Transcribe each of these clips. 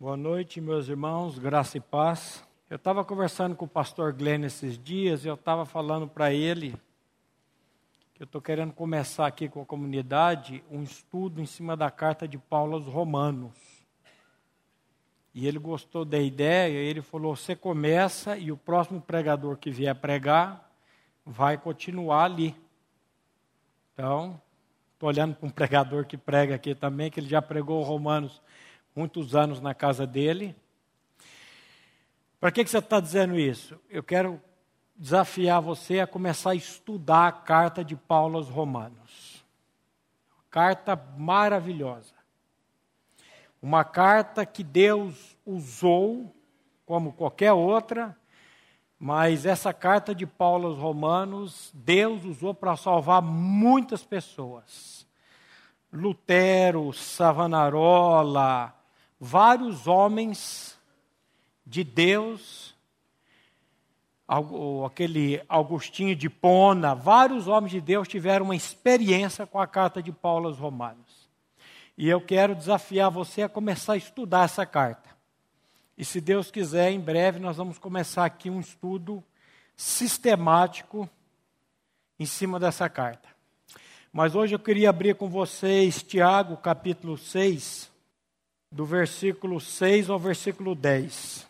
Boa noite, meus irmãos, graça e paz. Eu estava conversando com o pastor Glenn esses dias e eu estava falando para ele que eu estou querendo começar aqui com a comunidade um estudo em cima da carta de Paulo aos Romanos. E ele gostou da ideia, ele falou: você começa e o próximo pregador que vier pregar vai continuar ali. Então, estou olhando para um pregador que prega aqui também, que ele já pregou Romanos muitos anos na casa dele. Para que, que você está dizendo isso? Eu quero desafiar você a começar a estudar a carta de Paulo aos Romanos. Carta maravilhosa. Uma carta que Deus usou, como qualquer outra, mas essa carta de Paulo aos Romanos, Deus usou para salvar muitas pessoas. Lutero, Savonarola, vários homens de Deus, aquele Augustinho de Pona, vários homens de Deus tiveram uma experiência com a carta de Paulo aos Romanos. E eu quero desafiar você a começar a estudar essa carta. E se Deus quiser, em breve nós vamos começar aqui um estudo sistemático em cima dessa carta. Mas hoje eu queria abrir com vocês Tiago, capítulo 6, do versículo 6 ao versículo 10.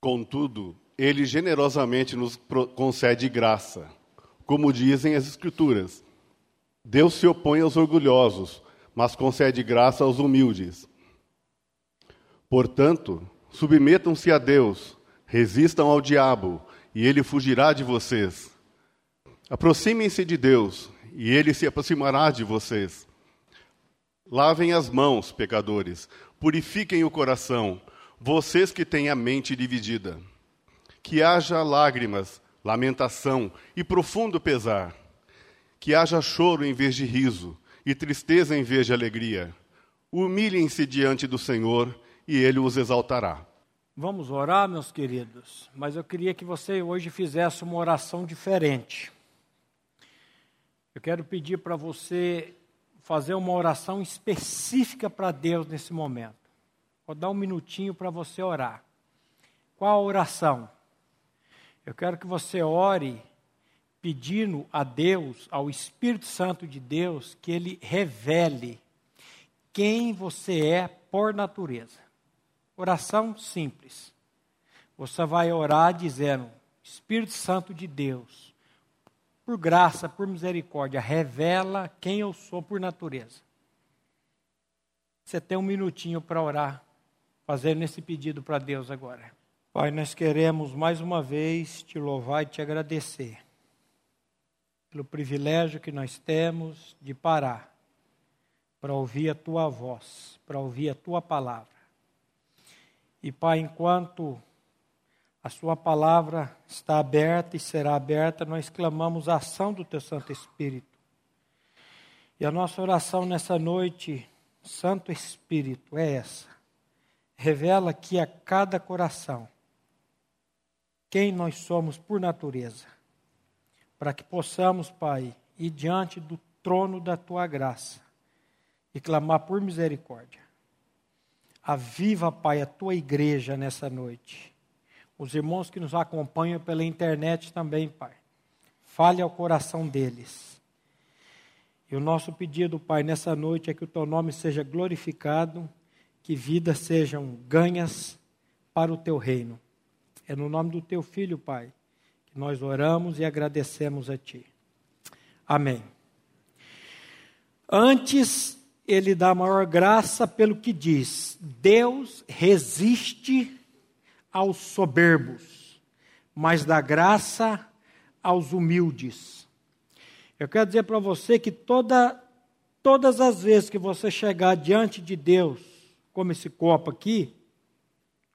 Contudo, ele generosamente nos concede graça, como dizem as Escrituras. Deus se opõe aos orgulhosos, mas concede graça aos humildes. Portanto, submetam-se a Deus, resistam ao diabo, e ele fugirá de vocês. Aproximem-se de Deus, e ele se aproximará de vocês. Lavem as mãos, pecadores, purifiquem o coração, vocês que têm a mente dividida. Que haja lágrimas, lamentação e profundo pesar. Que haja choro em vez de riso e tristeza em vez de alegria. Humilhem-se diante do Senhor e ele os exaltará. Vamos orar, meus queridos, mas eu queria que você hoje fizesse uma oração diferente. Eu quero pedir para você fazer uma oração específica para Deus nesse momento. Vou dar um minutinho para você orar. Qual a oração? Eu quero que você ore pedindo a Deus, ao Espírito Santo de Deus, que ele revele quem você é por natureza. Oração simples. Você vai orar dizendo: Espírito Santo de Deus, por graça, por misericórdia, revela quem eu sou por natureza. Você tem um minutinho para orar, fazendo esse pedido para Deus agora. Pai, nós queremos mais uma vez te louvar e te agradecer pelo privilégio que nós temos de parar para ouvir a tua voz, para ouvir a tua palavra. E, Pai, enquanto a Sua palavra está aberta e será aberta, nós clamamos a ação do Teu Santo Espírito. E a nossa oração nessa noite, Santo Espírito, é essa. Revela aqui a cada coração quem nós somos por natureza, para que possamos, Pai, ir diante do trono da Tua graça e clamar por misericórdia. Aviva, Pai, a Tua igreja nessa noite os irmãos que nos acompanham pela internet também, Pai. Fale ao coração deles. E o nosso pedido, Pai, nessa noite é que o teu nome seja glorificado, que vidas sejam ganhas para o teu reino. É no nome do teu filho, Pai, que nós oramos e agradecemos a ti. Amém. Antes, ele dá maior graça pelo que diz: Deus resiste aos soberbos, mas dá graça aos humildes. Eu quero dizer para você que toda, todas as vezes que você chegar diante de Deus, como esse copo aqui,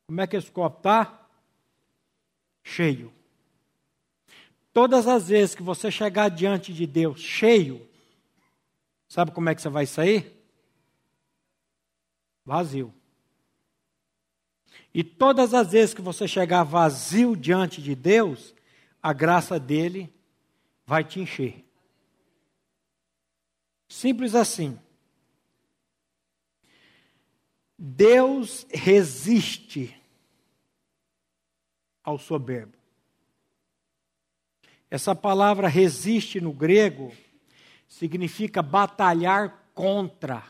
como é que esse copo está? Cheio. Todas as vezes que você chegar diante de Deus cheio, sabe como é que você vai sair? Vazio. E todas as vezes que você chegar vazio diante de Deus, a graça dele vai te encher. Simples assim. Deus resiste ao soberbo. Essa palavra resiste no grego significa batalhar contra,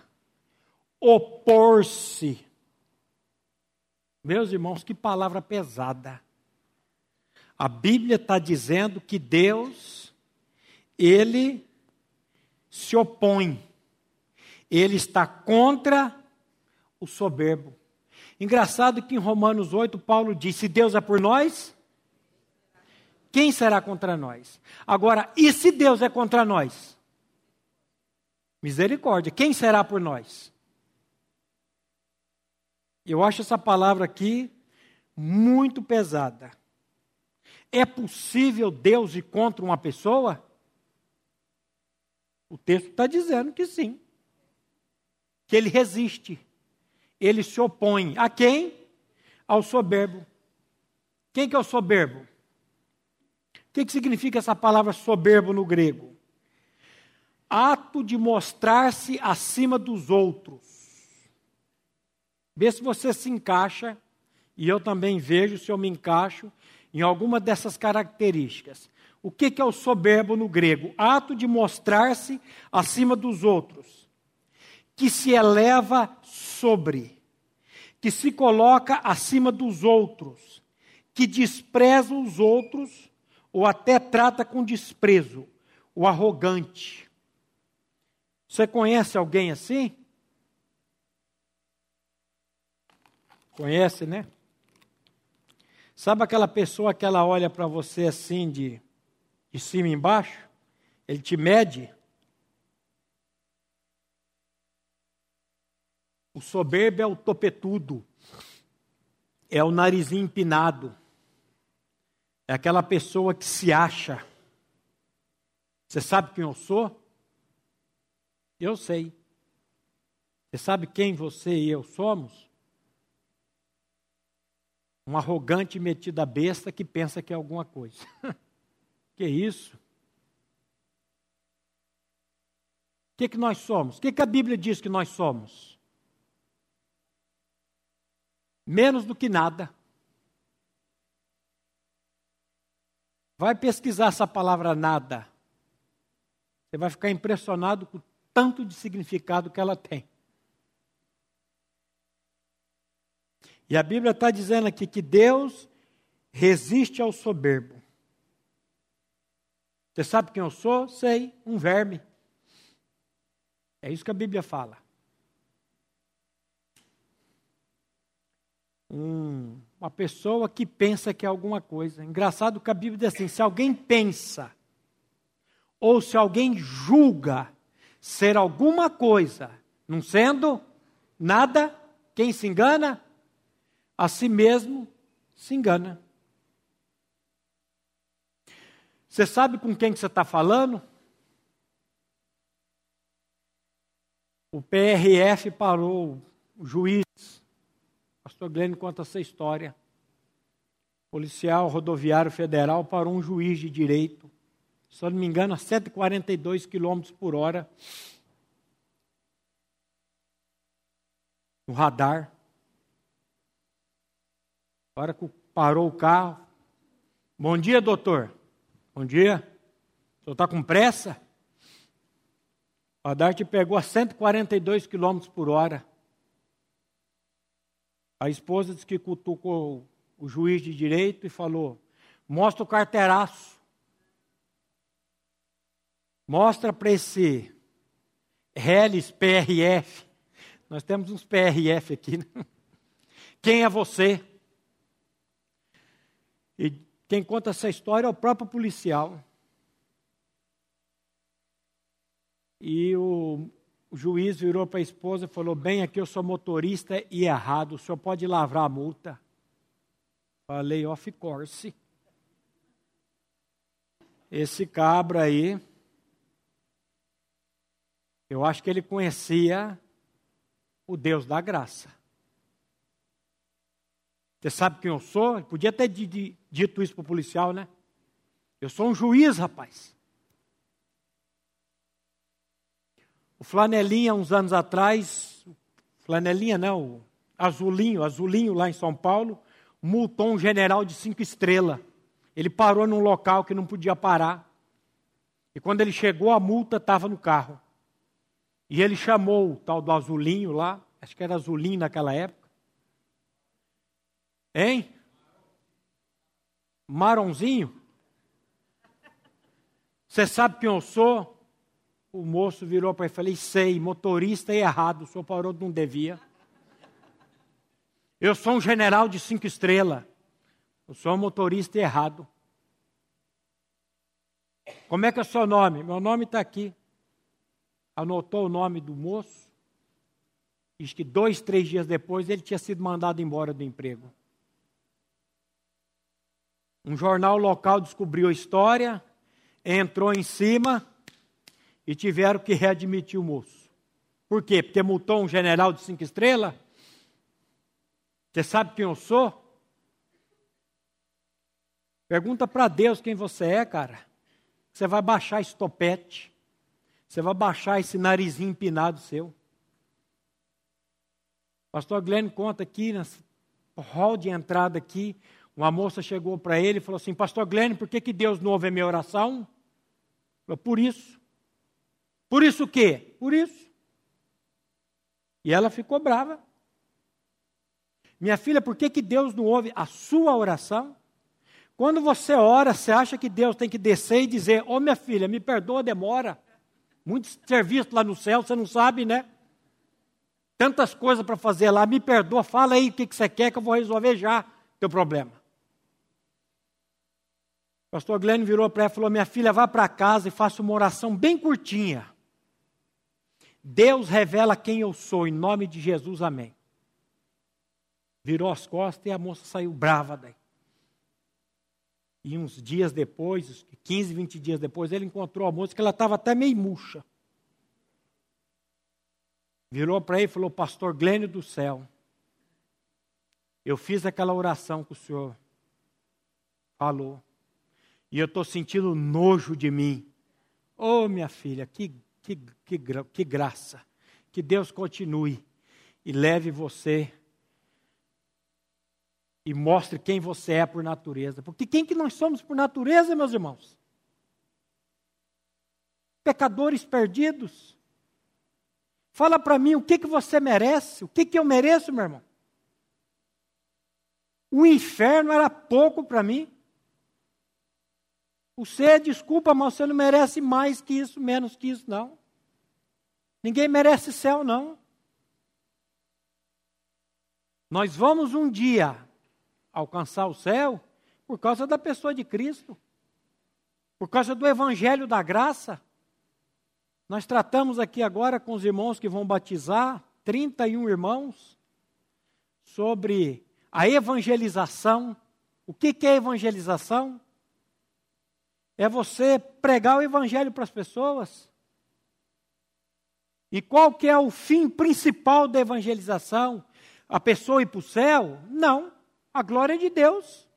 opor-se. Meus irmãos, que palavra pesada. A Bíblia está dizendo que Deus, Ele se opõe, Ele está contra o soberbo. Engraçado que em Romanos 8, Paulo diz: se Deus é por nós, quem será contra nós? Agora, e se Deus é contra nós? Misericórdia, quem será por nós? Eu acho essa palavra aqui muito pesada. É possível Deus ir contra uma pessoa? O texto está dizendo que sim. Que ele resiste. Ele se opõe. A quem? Ao soberbo. Quem que é o soberbo? O que, que significa essa palavra soberbo no grego? Ato de mostrar-se acima dos outros. Vê se você se encaixa, e eu também vejo se eu me encaixo em alguma dessas características. O que, é o soberbo no grego? Ato de mostrar-se acima dos outros, que se eleva sobre, que se coloca acima dos outros, que despreza os outros ou até trata com desprezo, o arrogante. Você conhece alguém assim? Conhece, né? Sabe aquela pessoa que ela olha para você assim de, de cima e embaixo? Ele te mede? O soberbo é o topetudo, é o narizinho empinado, é aquela pessoa que se acha. Você sabe quem eu sou? Eu sei. Você sabe quem você e eu somos? Um arrogante metido a besta que pensa que é alguma coisa. que isso? O que, que nós somos? O que, que a Bíblia diz que nós somos? Menos do que nada. Vai pesquisar essa palavra nada. Você vai ficar impressionado com o tanto de significado que ela tem. E a Bíblia está dizendo aqui que Deus resiste ao soberbo. Você sabe quem eu sou? Sei, um verme. É isso que a Bíblia fala. Um, uma pessoa que pensa que é alguma coisa. Engraçado que a Bíblia diz assim: se alguém pensa, ou se alguém julga ser alguma coisa, não sendo nada, quem se engana? A si mesmo se engana. Você sabe com quem que você está falando? O PRF parou, o juiz, pastor Glenn conta essa história. Policial rodoviário federal parou um juiz de direito, se eu não me engano, a 142 quilômetros por hora. No radar. A hora que parou o carro. Bom dia, doutor. Bom dia. O senhor está com pressa? O te pegou a 142 km por hora. A esposa disse que cutucou o juiz de direito e falou: mostra o carteiraço. Mostra para esse Reles PRF. Nós temos uns PRF aqui. Né? Quem é você? E quem conta essa história é o próprio policial. E o, o juiz virou para a esposa e falou: Bem, aqui eu sou motorista e errado, o senhor pode lavrar a multa? Falei, off course. Esse cabra aí, eu acho que ele conhecia o Deus da graça. Você sabe quem eu sou? Ele podia ter dito isso para o policial, né? Eu sou um juiz, rapaz. O Flanelinha, uns anos atrás, Flanelinha não, Azulinho, Azulinho lá em São Paulo, multou um general de cinco estrelas. Ele parou num local que não podia parar. E quando ele chegou, a multa estava no carro. E ele chamou o tal do Azulinho lá, acho que era Azulinho naquela época. Hein? Maronzinho? Você sabe quem eu sou? O moço virou para ele e falei: sei, motorista é errado, o senhor parou de não devia. Eu sou um general de cinco estrelas. Eu sou um motorista errado. Como é que é o seu nome? Meu nome está aqui. Anotou o nome do moço. Diz que dois, três dias depois ele tinha sido mandado embora do emprego. Um jornal local descobriu a história, entrou em cima e tiveram que readmitir o moço. Por quê? Porque multou um general de cinco estrelas? Você sabe quem eu sou? Pergunta para Deus quem você é, cara. Você vai baixar esse topete. Você vai baixar esse narizinho empinado seu. Pastor Glenn conta aqui, no hall de entrada aqui, uma moça chegou para ele e falou assim, Pastor Glenn, por que, que Deus não ouve a minha oração? Por isso. Por isso o quê? Por isso. E ela ficou brava. Minha filha, por que, que Deus não ouve a sua oração? Quando você ora, você acha que Deus tem que descer e dizer: Ô oh, minha filha, me perdoa demora. Muito serviço lá no céu, você não sabe, né? Tantas coisas para fazer lá, me perdoa, fala aí o que, que você quer que eu vou resolver já teu problema. Pastor Glenn virou para ela e falou: Minha filha, vá para casa e faça uma oração bem curtinha. Deus revela quem eu sou, em nome de Jesus, amém virou as costas e a moça saiu brava daí. E uns dias depois, 15, 20 dias depois, ele encontrou a moça que ela estava até meio murcha. Virou para ele e falou: Pastor Glênio do céu, eu fiz aquela oração que o senhor falou, e eu estou sentindo nojo de mim. Oh, minha filha, que, que, que, que graça. Que Deus continue e leve você e mostre quem você é por natureza. Porque quem que nós somos por natureza, meus irmãos? Pecadores perdidos. Fala para mim o que, que você merece, o que, que eu mereço, meu irmão. O inferno era pouco para mim. Você, desculpa, mas você não merece mais que isso, menos que isso, não. Ninguém merece céu, não. Nós vamos um dia alcançar o céu por causa da pessoa de Cristo, por causa do Evangelho da graça. Nós tratamos aqui agora com os irmãos que vão batizar, 31 irmãos, sobre a evangelização. O que, que é evangelização? É você pregar o Evangelho para as pessoas. E qual que é o fim principal da evangelização? A pessoa ir para o céu? Não a glória de Deus.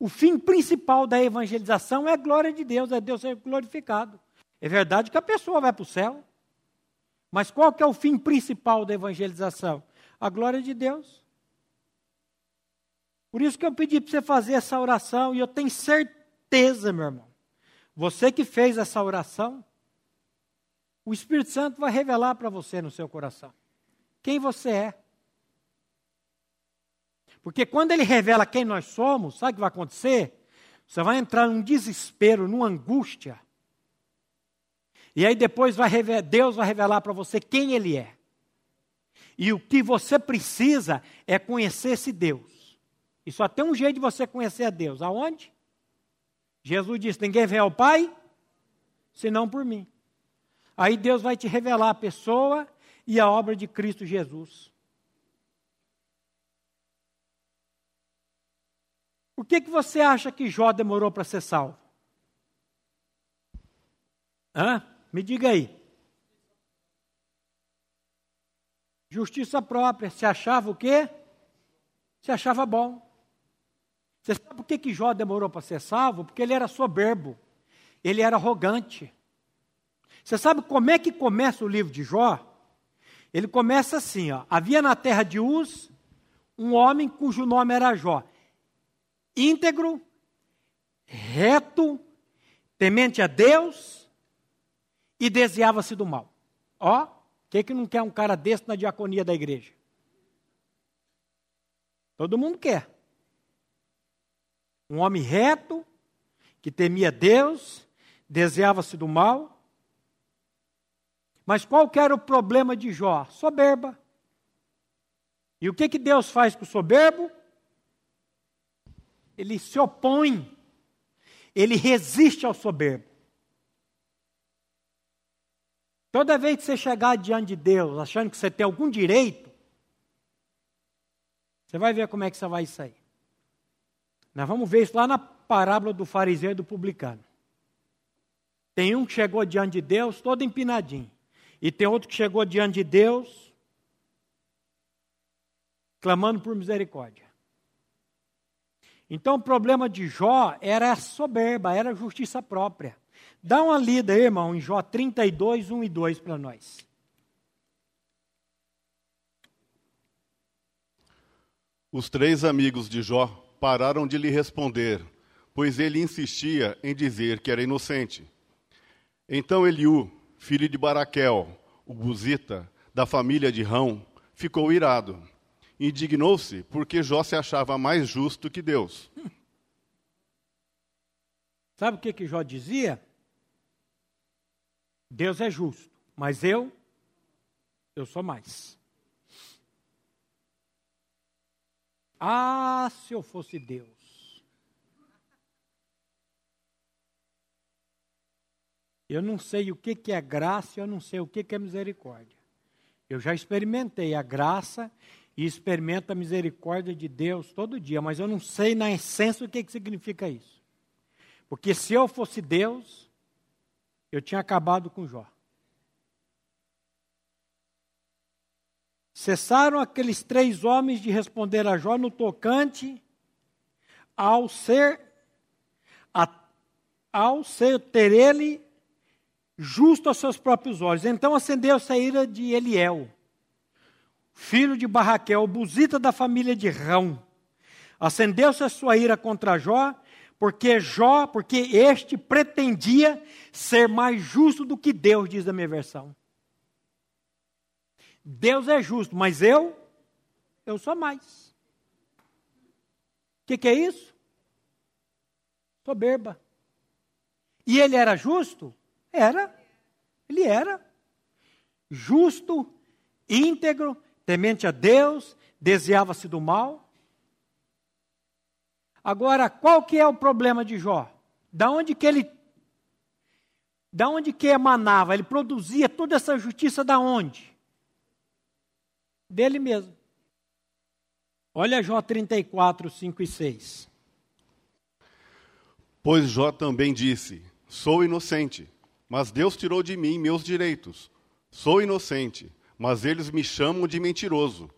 O fim principal da evangelização é a glória de Deus, é Deus ser glorificado. É verdade que a pessoa vai para o céu. Mas qual que é o fim principal da evangelização? A glória de Deus. Por isso que eu pedi para você fazer essa oração, e eu tenho certeza, meu irmão, você que fez essa oração, o Espírito Santo vai revelar para você no seu coração quem você é. Porque quando ele revela quem nós somos, sabe o que vai acontecer? Você vai entrar num desespero, numa angústia. E aí depois vai revelar, Deus vai revelar para você quem Ele é. E o que você precisa é conhecer esse Deus. E só tem um jeito de você conhecer a Deus. Aonde? Jesus disse: Ninguém vem ao Pai senão por mim. Aí Deus vai te revelar a pessoa e a obra de Cristo Jesus. Por que, que você acha que Jó demorou para ser salvo? Hã? Me diga aí. Justiça própria. Se achava o quê? Se achava bom. Você sabe por que, que Jó demorou para ser salvo? Porque ele era soberbo. Ele era arrogante. Você sabe como é que começa o livro de Jó? Ele começa assim, ó. Havia na terra de Uz um homem cujo nome era Jó. Íntegro, reto, temente a Deus e desviava-se do mal. Ó, quem que não quer um cara desse na diaconia da igreja? Todo mundo quer. Um homem reto, que temia Deus, desviava-se do mal. Mas qual era o problema de Jó? Soberba. E o que, que Deus faz com o soberbo? Ele se opõe, ele resiste ao soberbo. Toda vez que você chegar diante de Deus achando que você tem algum direito, você vai ver como é que você vai sair. Nós vamos ver isso lá na parábola do fariseu e do publicano. Tem um que chegou diante de Deus todo empinadinho. E tem outro que chegou diante de Deus clamando por misericórdia. Então o problema de Jó era a soberba, era a justiça própria. Dá uma lida aí, irmão, em Jó 32, 1 e 2 para nós. Os três amigos de Jó pararam de lhe responder, pois ele insistia em dizer que era inocente. Então Eliú, filho de Baraquel, o Buzita, da família de Rão, ficou irado. Indignou-se porque Jó se achava mais justo que Deus. Sabe o que, que Jó dizia? Deus é justo, mas eu, eu sou mais. Ah, se eu fosse Deus. Eu não sei o que, é graça, eu não sei o que, que é misericórdia. Eu já experimentei a graça e experimento a misericórdia de Deus todo dia, mas eu não sei na essência o que, que significa isso. Porque se eu fosse Deus, eu tinha acabado com Jó. Cessaram aqueles três homens de responder a Jó no tocante ao ser, a, ao ser ter ele justo aos seus próprios olhos. Então acendeu-se a ira de Eliel, filho de Barraquel, buzita da família de Rão. Acendeu-se a sua ira contra Jó, porque Jó, porque este pretendia ser mais justo do que Deus, diz a minha versão. Deus é justo, mas eu, eu sou mais. O que, que é isso? Soberba. E ele era justo? Era. Ele era. Justo, íntegro, temente a Deus, desviava-se do mal. Agora, qual que é o problema de Jó? Da onde que ele da onde que emanava? Ele produzia toda essa justiça da onde? Dele mesmo. Olha Jó 34, 5 e 6. Pois Jó também disse: Sou inocente, mas Deus tirou de mim meus direitos. Sou inocente, mas eles me chamam de mentiroso.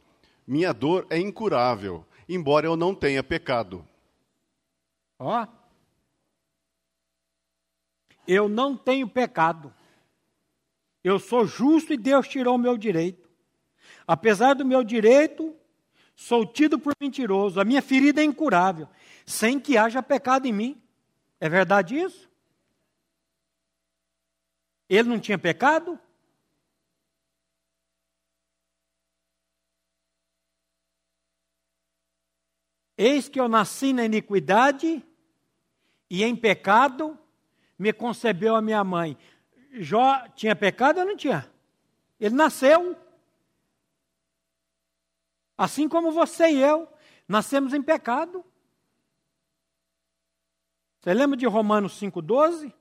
Minha dor é incurável, embora eu não tenha pecado. Ó. Eu não tenho pecado. Eu sou justo e Deus tirou o meu direito. Apesar do meu direito, sou tido por mentiroso. A minha ferida é incurável, sem que haja pecado em mim. É verdade isso? Ele não tinha pecado? Eis que eu nasci na iniquidade e em pecado me concebeu a minha mãe. Jó tinha pecado ou não tinha? Ele nasceu. Assim como você e eu nascemos em pecado. Você lembra de Romanos 5,12?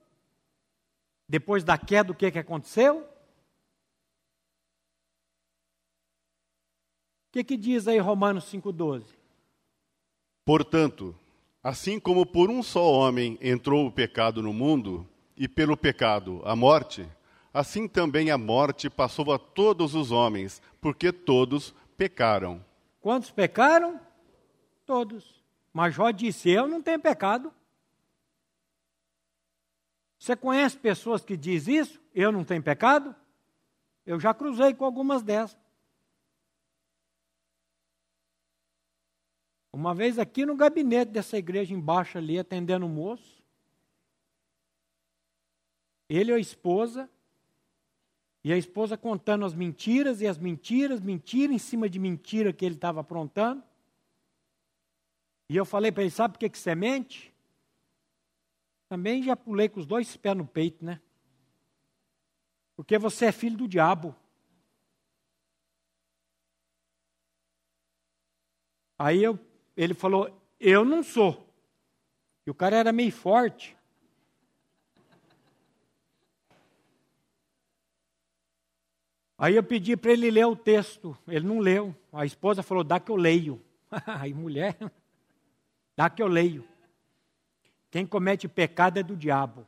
Depois da queda, o que, que aconteceu? O que, que diz aí Romanos 5,12? Portanto, assim como por um só homem entrou o pecado no mundo, e pelo pecado a morte, assim também a morte passou a todos os homens, porque todos pecaram. Quantos pecaram? Todos. Mas Jó disse: Eu não tenho pecado. Você conhece pessoas que dizem isso? Eu não tenho pecado? Eu já cruzei com algumas dessas. Uma vez aqui no gabinete dessa igreja embaixo ali, atendendo o moço, ele e a esposa, e a esposa contando as mentiras e as mentiras, mentira em cima de mentira que ele estava aprontando. E eu falei para ele: sabe por que, que você mente? Também já pulei com os dois pés no peito, né? Porque você é filho do diabo. Aí eu, ele falou: Eu não sou. E o cara era meio forte. Aí eu pedi para ele ler o texto. Ele não leu. A esposa falou: Dá que eu leio. Aí, mulher, dá que eu leio. Quem comete pecado é do diabo.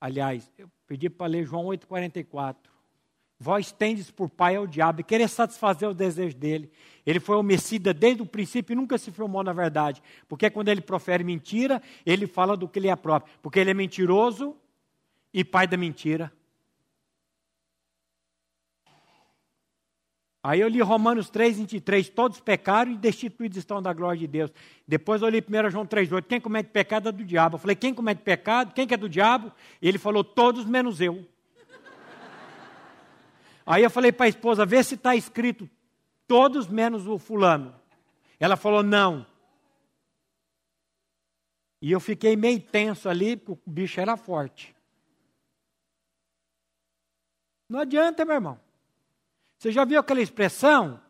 Aliás, eu pedi para ler João 8,44. Vós tendes por pai ao diabo e querer satisfazer o desejo dele. Ele foi homicida desde o princípio e nunca se filmou na verdade. Porque quando ele profere mentira, ele fala do que ele é próprio. Porque ele é mentiroso e pai da mentira. Aí eu li Romanos 3, 23, todos pecaram e destituídos estão da glória de Deus. Depois eu li 1 João 3, 8, quem comete pecado é do diabo. Eu falei, quem comete pecado? Quem que é do diabo? Ele falou, todos menos eu. Aí eu falei para a esposa, vê se está escrito, todos menos o fulano. Ela falou, não. E eu fiquei meio tenso ali, porque o bicho era forte. Não adianta, meu irmão. Você já viu aquela expressão?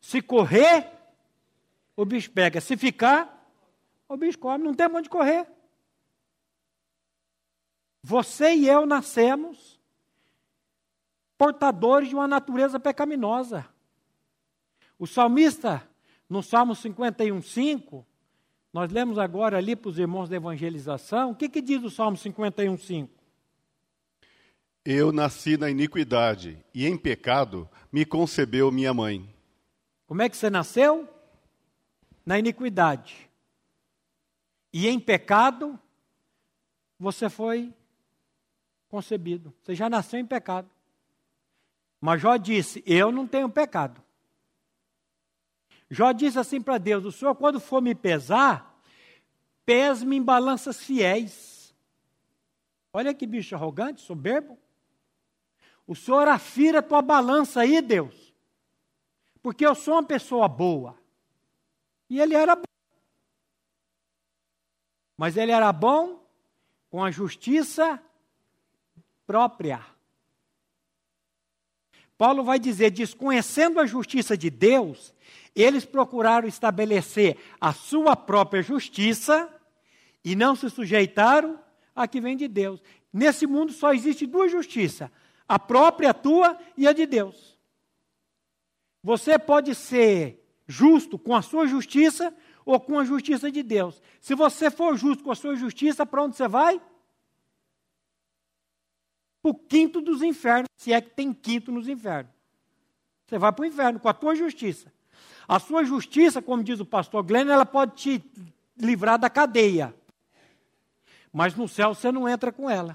Se correr, o bicho pega. Se ficar, o bicho come. Não tem onde correr. Você e eu nascemos portadores de uma natureza pecaminosa. O salmista, no Salmo 51, 5, nós lemos agora ali para os irmãos da evangelização, o que, que diz o Salmo 51, 5? Eu nasci na iniquidade e em pecado me concebeu minha mãe. Como é que você nasceu? Na iniquidade. E em pecado você foi concebido. Você já nasceu em pecado. Mas Jó disse: Eu não tenho pecado. Jó disse assim para Deus: O Senhor, quando for me pesar, pese-me em balanças fiéis. Olha que bicho arrogante, soberbo. O Senhor afira a tua balança aí, Deus. Porque eu sou uma pessoa boa. E ele era bom. Mas ele era bom com a justiça própria. Paulo vai dizer: desconhecendo a justiça de Deus, eles procuraram estabelecer a sua própria justiça e não se sujeitaram à que vem de Deus. Nesse mundo só existe duas justiças: a própria tua e a de Deus. Você pode ser justo com a sua justiça ou com a justiça de Deus. Se você for justo com a sua justiça, para onde você vai? Para o quinto dos infernos, se é que tem quinto nos infernos. Você vai para o inferno com a tua justiça. A sua justiça, como diz o pastor Glenn, ela pode te livrar da cadeia. Mas no céu você não entra com ela.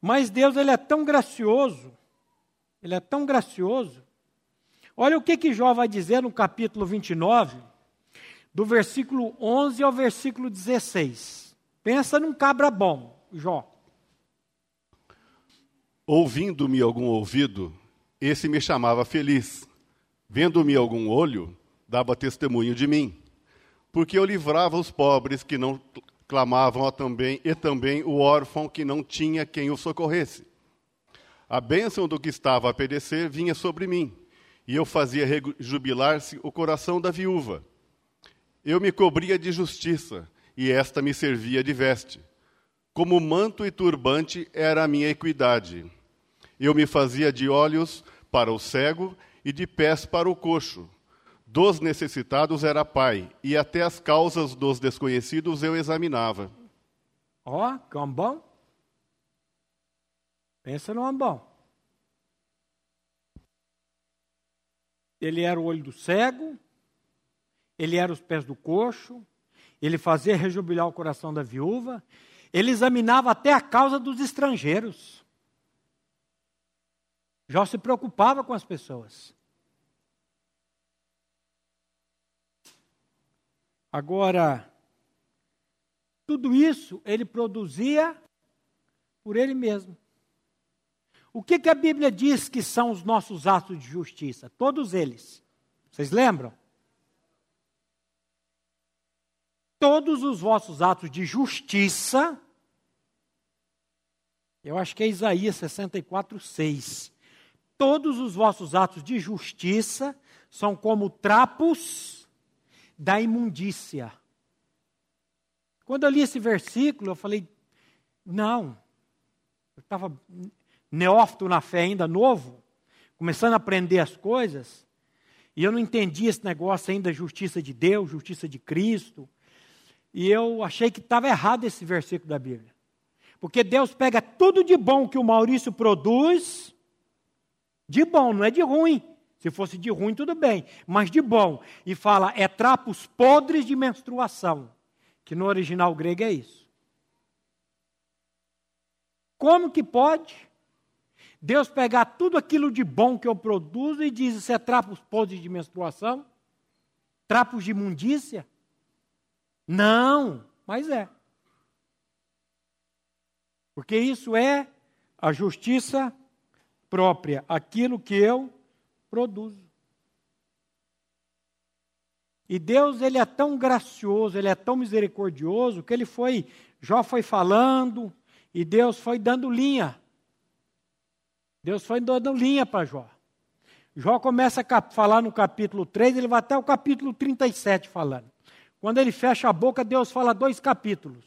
Mas Deus ele é tão gracioso, ele é tão gracioso. Olha o que, que Jó vai dizer no capítulo 29, do versículo 11 ao versículo 16. Pensa num cabra bom, Jó. Ouvindo-me algum ouvido, esse me chamava feliz. Vendo-me algum olho, dava testemunho de mim. Porque eu livrava os pobres que não clamavam também, e também o órfão que não tinha quem o socorresse. A bênção do que estava a perecer vinha sobre mim, e eu fazia jubilar-se o coração da viúva. Eu me cobria de justiça, e esta me servia de veste. Como manto e turbante era a minha equidade. Eu me fazia de olhos para o cego e de pés para o coxo dos necessitados era pai, e até as causas dos desconhecidos eu examinava. Ó, oh, que bom. Pensa no homem bom. Ele era o olho do cego, ele era os pés do coxo, ele fazia rejubilar o coração da viúva, Ele examinava até a causa dos estrangeiros. Jó se preocupava com as pessoas. Agora, tudo isso ele produzia por ele mesmo. O que, que a Bíblia diz que são os nossos atos de justiça? Todos eles. Vocês lembram? Todos os vossos atos de justiça, eu acho que é Isaías 64, 6. Todos os vossos atos de justiça são como trapos da imundícia. Quando eu li esse versículo, eu falei, não. Eu estava neófito na fé ainda, novo, começando a aprender as coisas, e eu não entendia esse negócio ainda, justiça de Deus, justiça de Cristo, e eu achei que estava errado esse versículo da Bíblia. Porque Deus pega tudo de bom que o Maurício produz, de bom, não é de ruim. Se fosse de ruim, tudo bem, mas de bom. E fala, é trapos podres de menstruação, que no original grego é isso. Como que pode Deus pegar tudo aquilo de bom que eu produzo e diz: Isso é trapos podres de menstruação? Trapos de imundícia? Não, mas é. Porque isso é a justiça própria, aquilo que eu produzo. E Deus, ele é tão gracioso, ele é tão misericordioso, que ele foi, Jó foi falando, e Deus foi dando linha. Deus foi dando linha para Jó. Jó começa a falar no capítulo 3, ele vai até o capítulo 37 falando. Quando ele fecha a boca, Deus fala dois capítulos.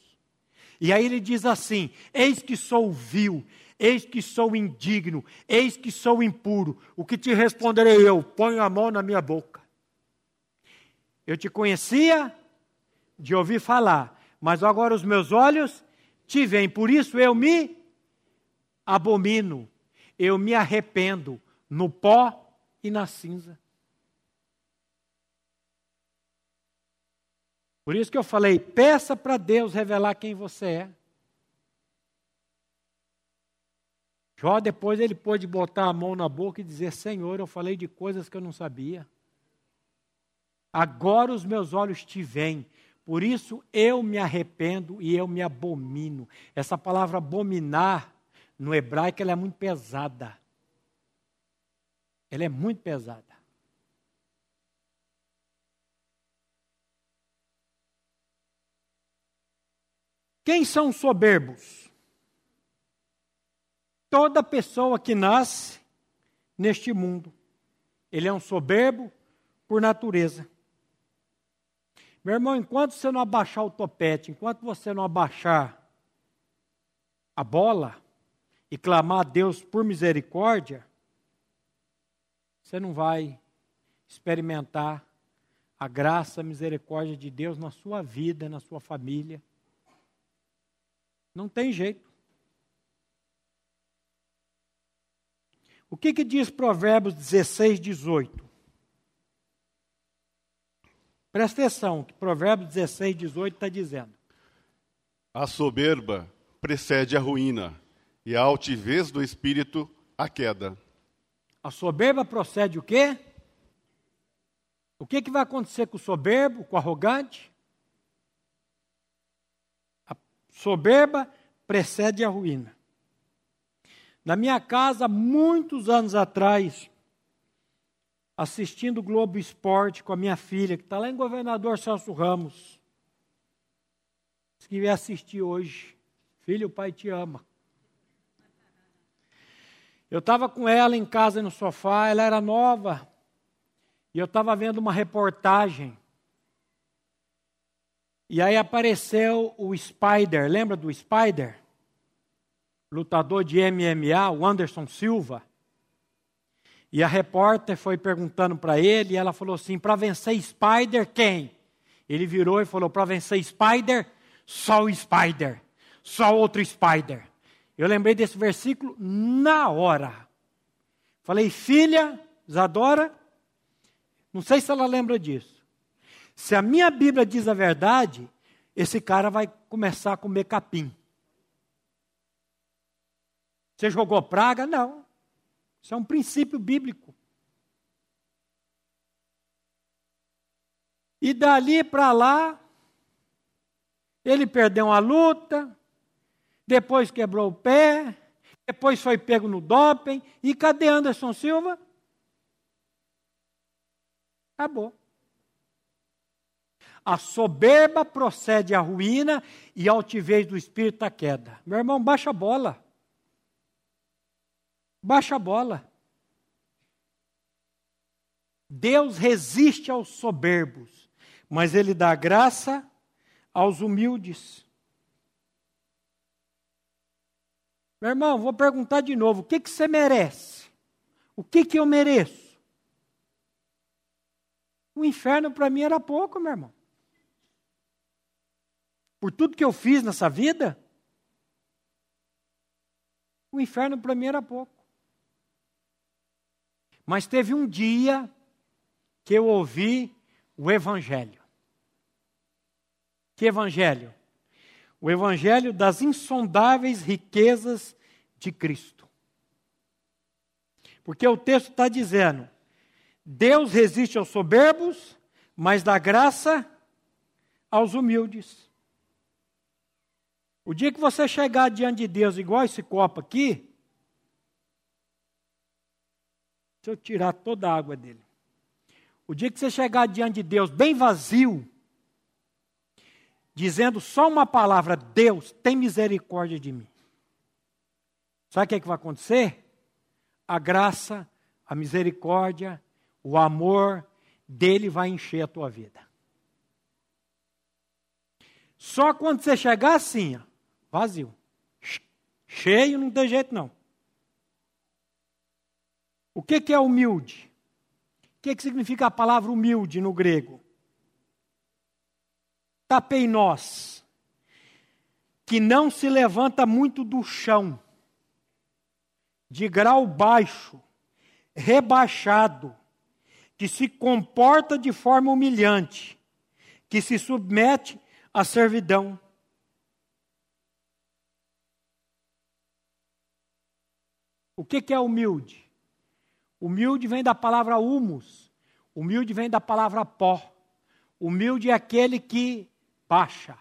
E aí ele diz assim: Eis que sou vil, eis que sou indigno, eis que sou impuro. O que te responderei eu? Ponho a mão na minha boca. Eu te conhecia de ouvir falar, mas agora os meus olhos te veem, por isso eu me abomino, eu me arrependo no pó e na cinza. Por isso que eu falei, peça para Deus revelar quem você é. Jó depois ele pôde botar a mão na boca e dizer: Senhor, eu falei de coisas que eu não sabia. Agora os meus olhos te veem. Por isso eu me arrependo e eu me abomino. Essa palavra abominar no hebraico ela é muito pesada. Ela é muito pesada. Quem são soberbos? Toda pessoa que nasce neste mundo. Ele é um soberbo por natureza. Meu irmão, enquanto você não abaixar o topete, enquanto você não abaixar a bola e clamar a Deus por misericórdia, você não vai experimentar a graça, a misericórdia de Deus na sua vida, na sua família. Não tem jeito. O que, que diz Provérbios 16, 18? Presta atenção, o que Provérbios 16, 18 está dizendo. A soberba precede a ruína, e a altivez do espírito a queda. A soberba procede o quê? O que, que vai acontecer com o soberbo, com o arrogante? Soberba precede a ruína. Na minha casa, muitos anos atrás, assistindo Globo Esporte com a minha filha, que está lá em Governador Celso Ramos. Se quiser assistir hoje, filho, o pai te ama. Eu estava com ela em casa no sofá, ela era nova, e eu estava vendo uma reportagem e aí apareceu o Spider, lembra do Spider? Lutador de MMA, o Anderson Silva. E a repórter foi perguntando para ele, e ela falou assim: para vencer Spider, quem? Ele virou e falou: para vencer Spider, só o Spider, só outro Spider. Eu lembrei desse versículo na hora. Falei, filha, Isadora, não sei se ela lembra disso. Se a minha Bíblia diz a verdade, esse cara vai começar a comer capim. Você jogou praga? Não. Isso é um princípio bíblico. E dali para lá, ele perdeu uma luta, depois quebrou o pé, depois foi pego no doping. E cadê Anderson Silva? Acabou. A soberba procede à ruína e a altivez do espírito à queda. Meu irmão, baixa a bola. Baixa a bola. Deus resiste aos soberbos, mas Ele dá graça aos humildes. Meu irmão, vou perguntar de novo: o que, que você merece? O que, que eu mereço? O inferno para mim era pouco, meu irmão. Por tudo que eu fiz nessa vida, o inferno para mim era pouco. Mas teve um dia que eu ouvi o Evangelho. Que Evangelho? O Evangelho das insondáveis riquezas de Cristo. Porque o texto está dizendo: Deus resiste aos soberbos, mas dá graça aos humildes. O dia que você chegar diante de Deus igual esse copo aqui, Deixa eu tirar toda a água dele. O dia que você chegar diante de Deus bem vazio, dizendo só uma palavra: Deus, tem misericórdia de mim. Sabe o que, é que vai acontecer? A graça, a misericórdia, o amor dele vai encher a tua vida. Só quando você chegar assim, ó, vazio. Cheio não tem jeito não. O que, que é humilde? O que, que significa a palavra humilde no grego? Tapeinós, que não se levanta muito do chão, de grau baixo, rebaixado, que se comporta de forma humilhante, que se submete à servidão. O que, que é humilde? Humilde vem da palavra humus. Humilde vem da palavra pó. Humilde é aquele que baixa.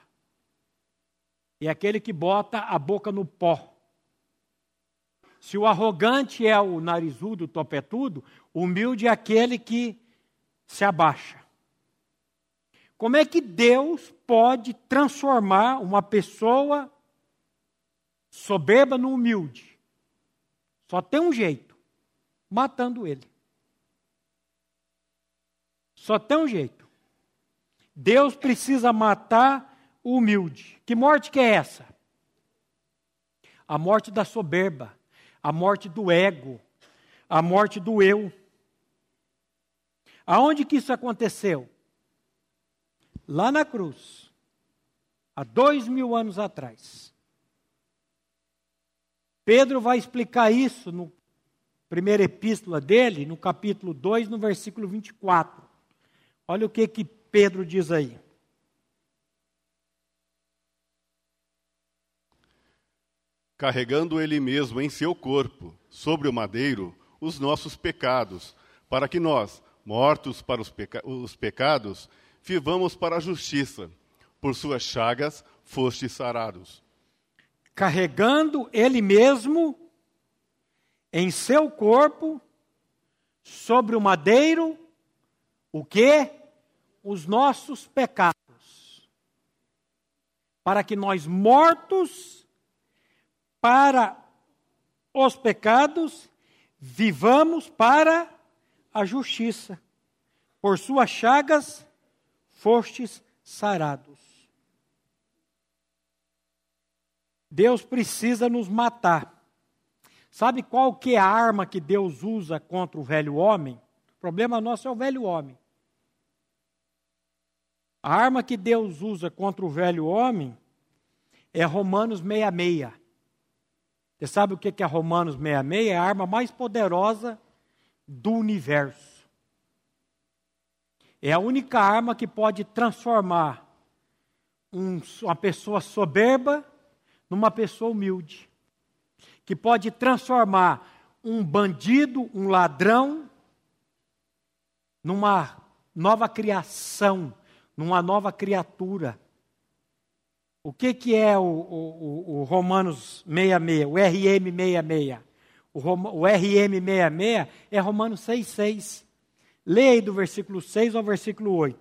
É aquele que bota a boca no pó. Se o arrogante é o narizudo, o topetudo, humilde é aquele que se abaixa. Como é que Deus pode transformar uma pessoa soberba no humilde? Só tem um jeito matando ele. Só tem um jeito. Deus precisa matar o humilde. Que morte que é essa? A morte da soberba, a morte do ego, a morte do eu. Aonde que isso aconteceu? Lá na cruz, há dois mil anos atrás. Pedro vai explicar isso no primeira epístola dele, no capítulo 2, no versículo 24. Olha o que, que Pedro diz aí. Carregando ele mesmo em seu corpo, sobre o madeiro, os nossos pecados, para que nós, mortos para os, peca os pecados, vivamos para a justiça. Por suas chagas fostes sarados. Carregando ele mesmo em seu corpo, sobre o madeiro, o que? Os nossos pecados. Para que nós, mortos para os pecados, vivamos para a justiça. Por suas chagas fostes sarados. Deus precisa nos matar Sabe qual que é a arma que Deus usa contra o velho homem? O problema nosso é o velho homem. A arma que Deus usa contra o velho homem é Romanos 66. Você sabe o que é Romanos 66? É a arma mais poderosa do universo. É a única arma que pode transformar um, uma pessoa soberba numa pessoa humilde que pode transformar um bandido, um ladrão, numa nova criação, numa nova criatura. O que, que é o, o, o Romanos 66, o RM 66? O, o RM 66 é Romanos 6,6. Leia aí do versículo 6 ao versículo 8.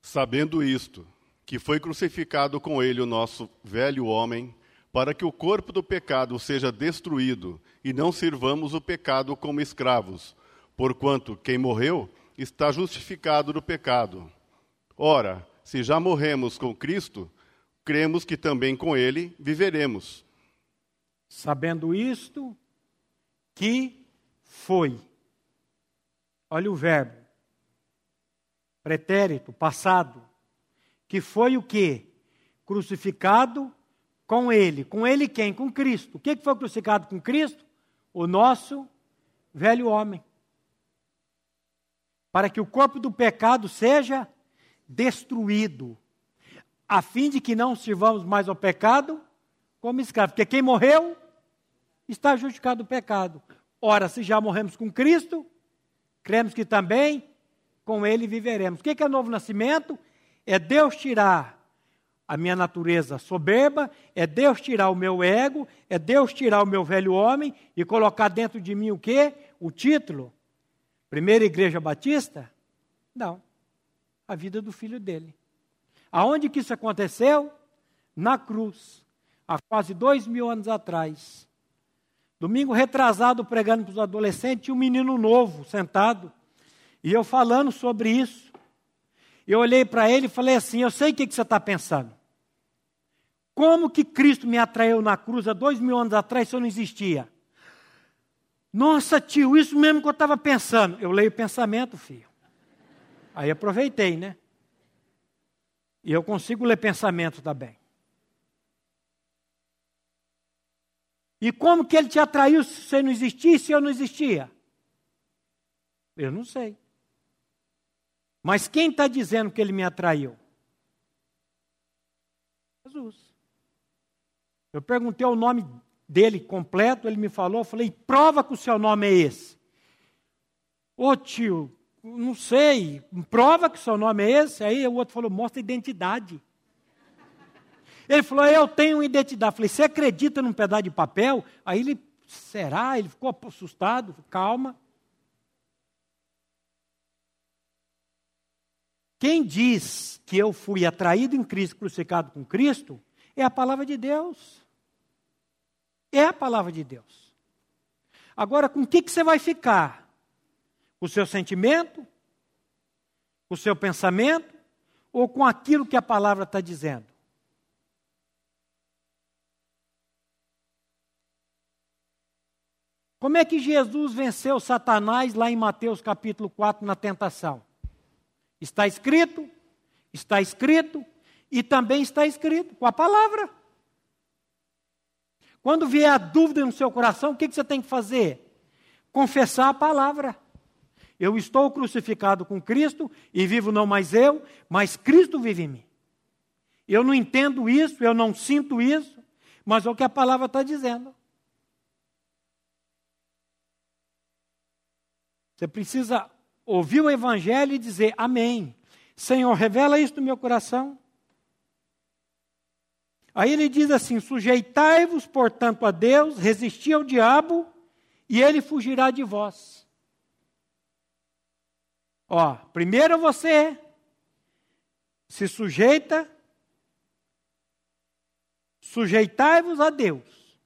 Sabendo isto, que foi crucificado com ele o nosso velho homem, para que o corpo do pecado seja destruído e não sirvamos o pecado como escravos, porquanto quem morreu está justificado do pecado. Ora, se já morremos com Cristo, cremos que também com Ele viveremos. Sabendo isto, que foi. Olha o verbo. Pretérito, passado. Que foi o que? Crucificado com Ele. Com Ele quem? Com Cristo. O que foi crucificado com Cristo? O nosso velho homem. Para que o corpo do pecado seja destruído, a fim de que não sirvamos mais ao pecado como escravos. Porque quem morreu está justificado do pecado. Ora, se já morremos com Cristo, cremos que também com Ele viveremos. O que é novo nascimento? É Deus tirar a minha natureza soberba, é Deus tirar o meu ego, é Deus tirar o meu velho homem e colocar dentro de mim o quê? O título. Primeira Igreja Batista? Não a vida do filho dele. Aonde que isso aconteceu? Na cruz, há quase dois mil anos atrás. Domingo retrasado, pregando para os adolescentes, tinha um menino novo sentado, e eu falando sobre isso. Eu olhei para ele e falei assim: Eu sei o que, que você está pensando. Como que Cristo me atraiu na cruz há dois mil anos atrás se eu não existia? Nossa, tio, isso mesmo que eu estava pensando. Eu leio pensamento, filho. Aí aproveitei, né? E eu consigo ler pensamento também. E como que ele te atraiu se você não existisse e eu não existia? Eu não sei. Mas quem está dizendo que ele me atraiu? Jesus. Eu perguntei o nome dele completo, ele me falou, eu falei, prova que o seu nome é esse. Ô tio, não sei, prova que seu nome é esse. Aí o outro falou, mostra identidade. Ele falou, eu tenho identidade. Eu falei, você acredita num pedaço de papel? Aí ele, será? Ele ficou assustado, calma. Quem diz que eu fui atraído em Cristo, crucificado com Cristo, é a palavra de Deus. É a palavra de Deus. Agora, com o que, que você vai ficar? o seu sentimento, o seu pensamento ou com aquilo que a palavra está dizendo? Como é que Jesus venceu Satanás lá em Mateus capítulo 4 na tentação? Está escrito, está escrito e também está escrito com a palavra. Quando vier a dúvida no seu coração, o que, você tem que fazer? Confessar a palavra. Eu estou crucificado com Cristo e vivo não mais eu, mas Cristo vive em mim. Eu não entendo isso, eu não sinto isso, mas é o que a palavra está dizendo. Você precisa ouvir o Evangelho e dizer Amém. Senhor, revela isso no meu coração. Aí ele diz assim: Sujeitai-vos, portanto, a Deus, resisti ao diabo, e ele fugirá de vós. Ó, primeiro você se sujeita, sujeitai-vos a Deus.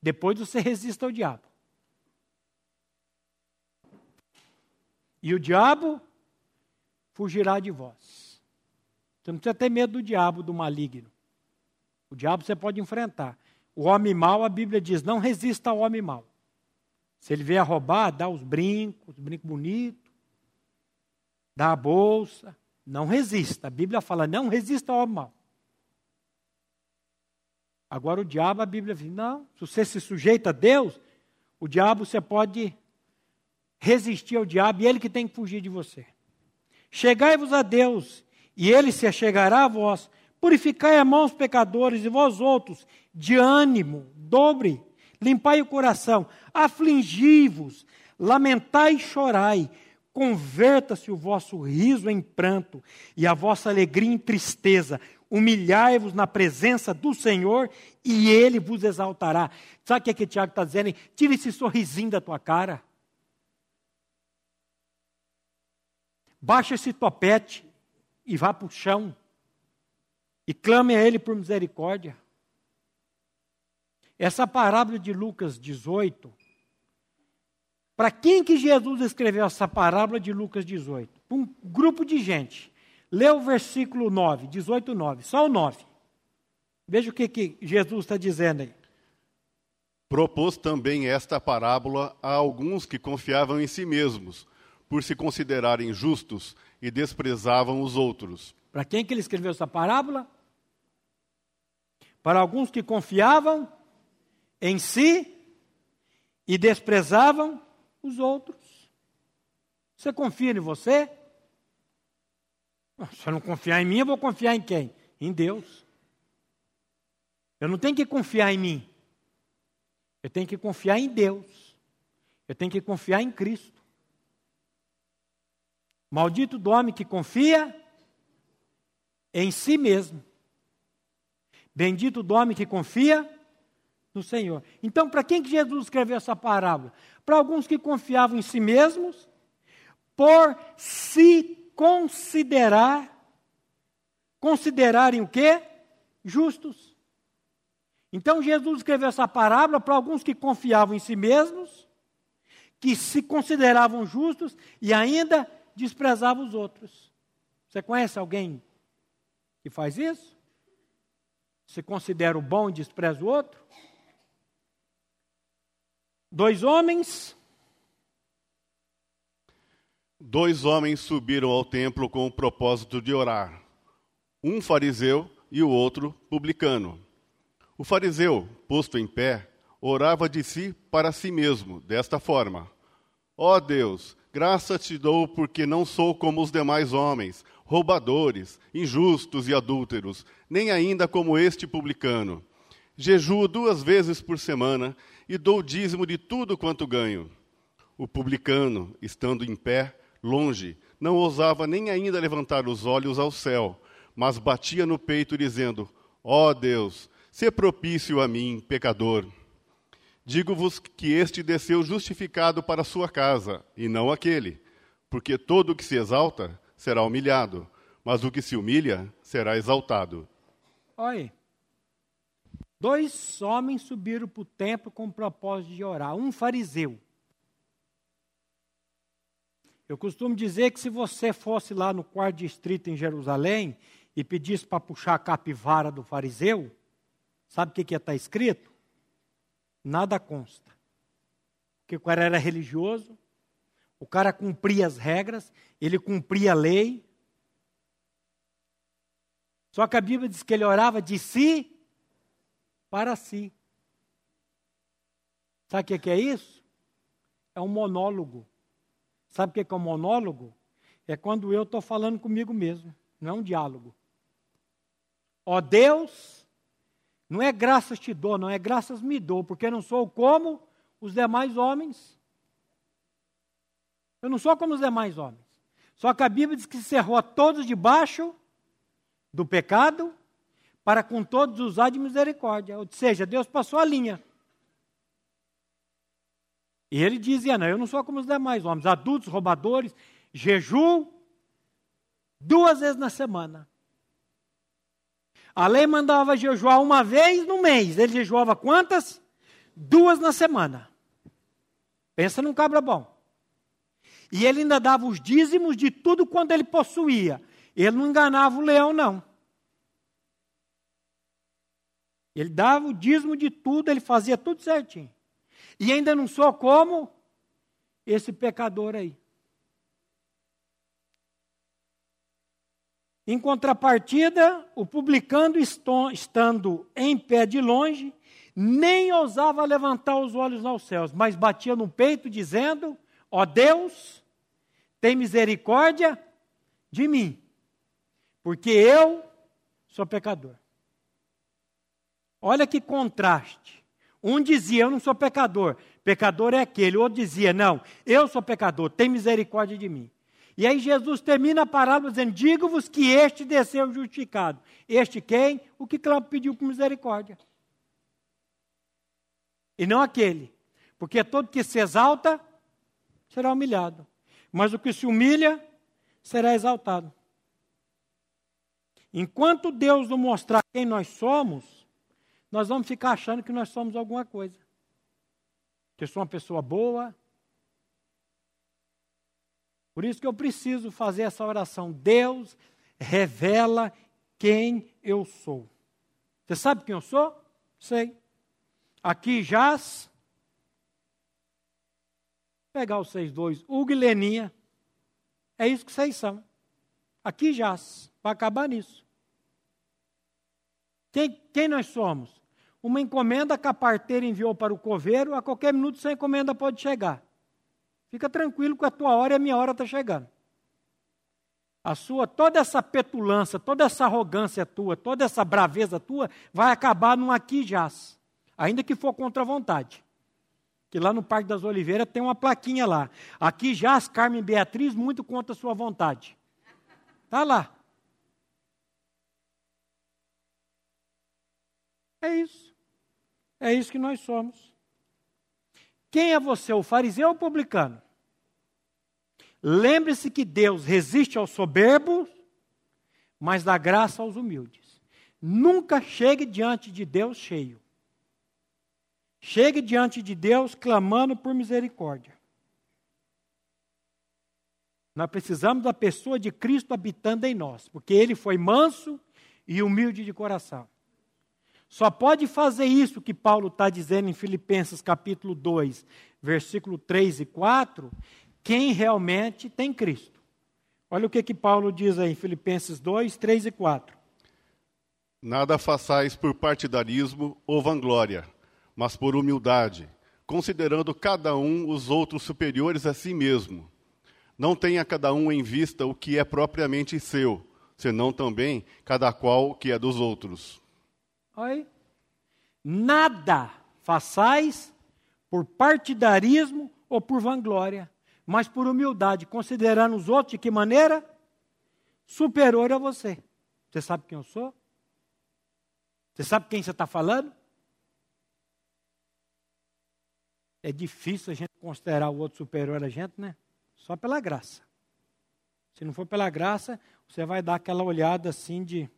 Depois você resiste ao diabo. E o diabo fugirá de vós. Você não precisa ter medo do diabo, do maligno. O diabo você pode enfrentar. O homem mau, a Bíblia diz, não resista ao homem mau. Se ele vier roubar, dá os brincos, os brincos bonitos dá a bolsa, não resista. A Bíblia fala, não resista ao mal. Agora o diabo, a Bíblia diz, não, se você se sujeita a Deus, o diabo você pode resistir ao diabo e ele que tem que fugir de você. Chegai-vos a Deus, e ele se achegará a vós, Purificai a mãos pecadores e vós outros, de ânimo, dobre, limpai o coração, afligi-vos, lamentai e chorai, converta-se o vosso riso em pranto e a vossa alegria em tristeza, humilhai-vos na presença do Senhor e Ele vos exaltará. Sabe o que, é que Tiago está dizendo? Tira esse sorrisinho da tua cara. Baixa esse topete e vá para o chão. E clame a Ele por misericórdia. Essa parábola de Lucas 18, para quem que Jesus escreveu essa parábola de Lucas 18? Para um grupo de gente. Lê o versículo 9, 18, 9, só o 9. Veja o que, que Jesus está dizendo aí. Propôs também esta parábola a alguns que confiavam em si mesmos, por se considerarem justos e desprezavam os outros. Para quem que ele escreveu essa parábola? Para alguns que confiavam em si e desprezavam os outros. Você confia em você? Se eu não confiar em mim, eu vou confiar em quem? Em Deus. Eu não tenho que confiar em mim. Eu tenho que confiar em Deus. Eu tenho que confiar em Cristo. Maldito do homem que confia em si mesmo. Bendito do homem que confia no Senhor. Então, para quem que Jesus escreveu essa parábola? Para alguns que confiavam em si mesmos, por se considerar, considerarem o quê? Justos. Então Jesus escreveu essa parábola para alguns que confiavam em si mesmos, que se consideravam justos e ainda desprezavam os outros. Você conhece alguém que faz isso? Se considera o bom e despreza o outro? Dois homens Dois homens subiram ao templo com o propósito de orar. Um fariseu e o outro publicano. O fariseu, posto em pé, orava de si para si mesmo, desta forma: Ó oh Deus, graça te dou porque não sou como os demais homens, roubadores, injustos e adúlteros, nem ainda como este publicano. Jejuo duas vezes por semana e dou dízimo de tudo quanto ganho. O publicano, estando em pé, longe, não ousava nem ainda levantar os olhos ao céu, mas batia no peito, dizendo: Ó oh Deus, se propício a mim, pecador. Digo-vos que este desceu justificado para a sua casa, e não aquele, porque todo o que se exalta será humilhado, mas o que se humilha será exaltado. Olha, dois homens subiram para o templo com o propósito de orar. Um fariseu, eu costumo dizer que se você fosse lá no quarto distrito em Jerusalém e pedisse para puxar a capivara do fariseu, sabe o que, que ia estar tá escrito? Nada consta. Porque o cara era religioso, o cara cumpria as regras, ele cumpria a lei. Só que a Bíblia diz que ele orava de si para si. Sabe o que é isso? É um monólogo. Sabe o que é um monólogo? É quando eu estou falando comigo mesmo, não é um diálogo. Ó Deus, não é graças te dou, não é graças me dou, porque eu não sou como os demais homens. Eu não sou como os demais homens. Só que a Bíblia diz que cerrou a todos debaixo do pecado, para com todos usar de misericórdia. Ou seja, Deus passou a linha. E ele dizia: Não, eu não sou como os demais homens, adultos, roubadores, jejum duas vezes na semana. A lei mandava jejuar uma vez no mês. Ele jejuava quantas? Duas na semana. Pensa num cabra bom. E ele ainda dava os dízimos de tudo quanto ele possuía. Ele não enganava o leão, não. Ele dava o dízimo de tudo, ele fazia tudo certinho. E ainda não sou como esse pecador aí. Em contrapartida, o publicano, estando em pé de longe, nem ousava levantar os olhos aos céus, mas batia no peito, dizendo: Ó Deus, tem misericórdia de mim, porque eu sou pecador. Olha que contraste. Um dizia, eu não sou pecador, pecador é aquele. O outro dizia, não, eu sou pecador, tem misericórdia de mim. E aí Jesus termina a parábola dizendo: Digo-vos que este desceu justificado. Este quem? O que pediu por misericórdia. E não aquele. Porque todo que se exalta será humilhado. Mas o que se humilha será exaltado. Enquanto Deus não mostrar quem nós somos, nós vamos ficar achando que nós somos alguma coisa. Que eu sou uma pessoa boa, por isso que eu preciso fazer essa oração. Deus revela quem eu sou. Você sabe quem eu sou? Sei. Aqui jaz. Pegar os seis dois, Hugo e Leninha. É isso que vocês são. Aqui jaz. Vai acabar nisso. Quem, quem nós somos? Uma encomenda que a parteira enviou para o coveiro, a qualquer minuto essa encomenda pode chegar. Fica tranquilo que a tua hora e a minha hora está chegando. A sua, toda essa petulância, toda essa arrogância tua, toda essa braveza tua, vai acabar num aqui jaz. Ainda que for contra a vontade. Que lá no Parque das Oliveiras tem uma plaquinha lá. Aqui jaz Carmen Beatriz, muito contra a sua vontade. Está lá. É isso. É isso que nós somos. Quem é você, o fariseu ou o publicano? Lembre-se que Deus resiste aos soberbos, mas dá graça aos humildes. Nunca chegue diante de Deus cheio. Chegue diante de Deus clamando por misericórdia. Nós precisamos da pessoa de Cristo habitando em nós, porque ele foi manso e humilde de coração. Só pode fazer isso que Paulo está dizendo em Filipenses capítulo 2, versículo 3 e 4, quem realmente tem Cristo. Olha o que, que Paulo diz aí em Filipenses 2, 3 e 4. Nada façais por partidarismo ou vanglória, mas por humildade, considerando cada um os outros superiores a si mesmo. Não tenha cada um em vista o que é propriamente seu, senão também cada qual o que é dos outros. Oi? Nada façais por partidarismo ou por vanglória, mas por humildade, considerando os outros de que maneira? Superior a você. Você sabe quem eu sou? Você sabe quem você está falando? É difícil a gente considerar o outro superior a gente, né? Só pela graça. Se não for pela graça, você vai dar aquela olhada assim de,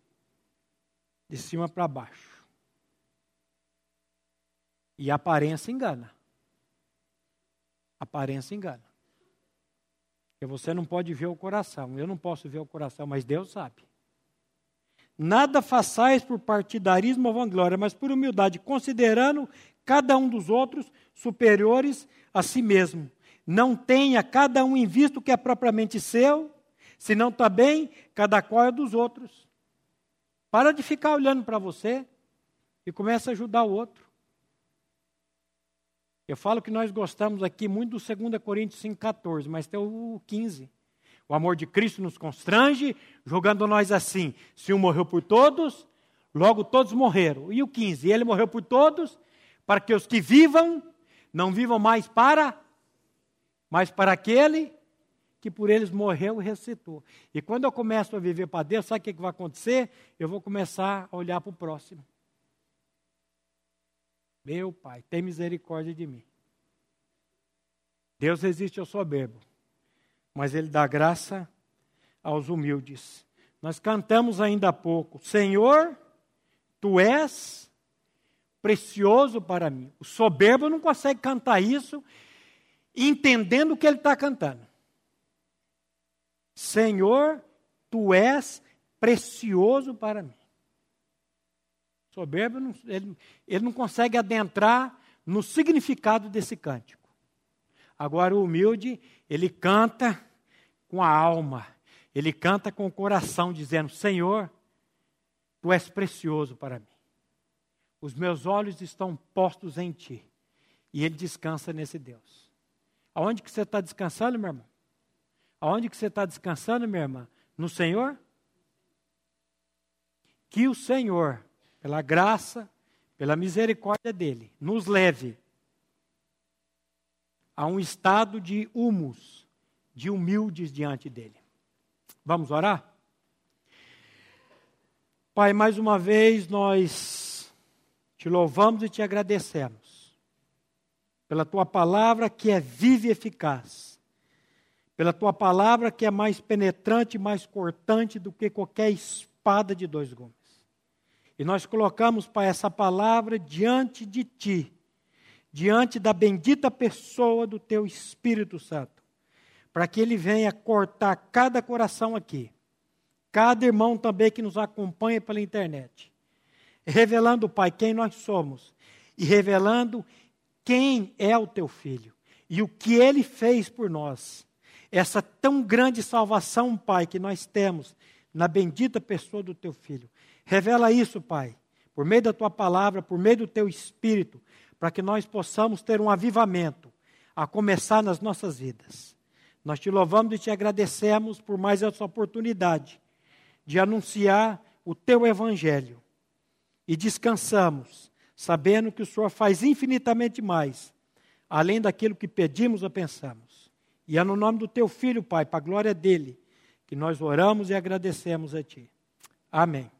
de cima para baixo. E a aparência engana. A aparência engana. Porque você não pode ver o coração. Eu não posso ver o coração, mas Deus sabe. Nada façais por partidarismo ou vanglória, mas por humildade, considerando cada um dos outros superiores a si mesmo. Não tenha cada um em vista o que é propriamente seu, senão também cada qual é dos outros. Para de ficar olhando para você e começa a ajudar o outro. Eu falo que nós gostamos aqui muito do 2 Coríntios 5,14, mas tem o 15. O amor de Cristo nos constrange, jogando nós assim: se um morreu por todos, logo todos morreram. E o 15, ele morreu por todos, para que os que vivam, não vivam mais para, mas para aquele que por eles morreu e ressuscitou. E quando eu começo a viver para Deus, sabe o que vai acontecer? Eu vou começar a olhar para o próximo. Meu Pai, tem misericórdia de mim. Deus resiste ao soberbo, mas Ele dá graça aos humildes. Nós cantamos ainda há pouco: Senhor, Tu és precioso para mim. O soberbo não consegue cantar isso entendendo o que ele está cantando. Senhor, Tu és precioso para mim. Soberbo, ele, ele não consegue adentrar no significado desse cântico. Agora, o humilde, ele canta com a alma, ele canta com o coração, dizendo: Senhor, tu és precioso para mim. Os meus olhos estão postos em ti. E ele descansa nesse Deus. Aonde que você está descansando, meu irmão? Aonde que você está descansando, minha irmã? No Senhor? Que o Senhor, pela graça, pela misericórdia dele, nos leve a um estado de humus, de humildes diante dele. Vamos orar? Pai, mais uma vez nós te louvamos e te agradecemos pela tua palavra que é viva e eficaz, pela tua palavra que é mais penetrante, mais cortante do que qualquer espada de dois gumes. E nós colocamos, Pai, essa palavra diante de Ti, diante da bendita pessoa do Teu Espírito Santo, para que Ele venha cortar cada coração aqui, cada irmão também que nos acompanha pela internet, revelando, Pai, quem nós somos e revelando quem é o Teu Filho e o que Ele fez por nós. Essa tão grande salvação, Pai, que nós temos na bendita pessoa do Teu Filho. Revela isso, Pai, por meio da tua palavra, por meio do teu espírito, para que nós possamos ter um avivamento a começar nas nossas vidas. Nós te louvamos e te agradecemos por mais essa oportunidade de anunciar o teu evangelho. E descansamos, sabendo que o Senhor faz infinitamente mais, além daquilo que pedimos ou pensamos. E é no nome do teu filho, Pai, para a glória dele, que nós oramos e agradecemos a ti. Amém.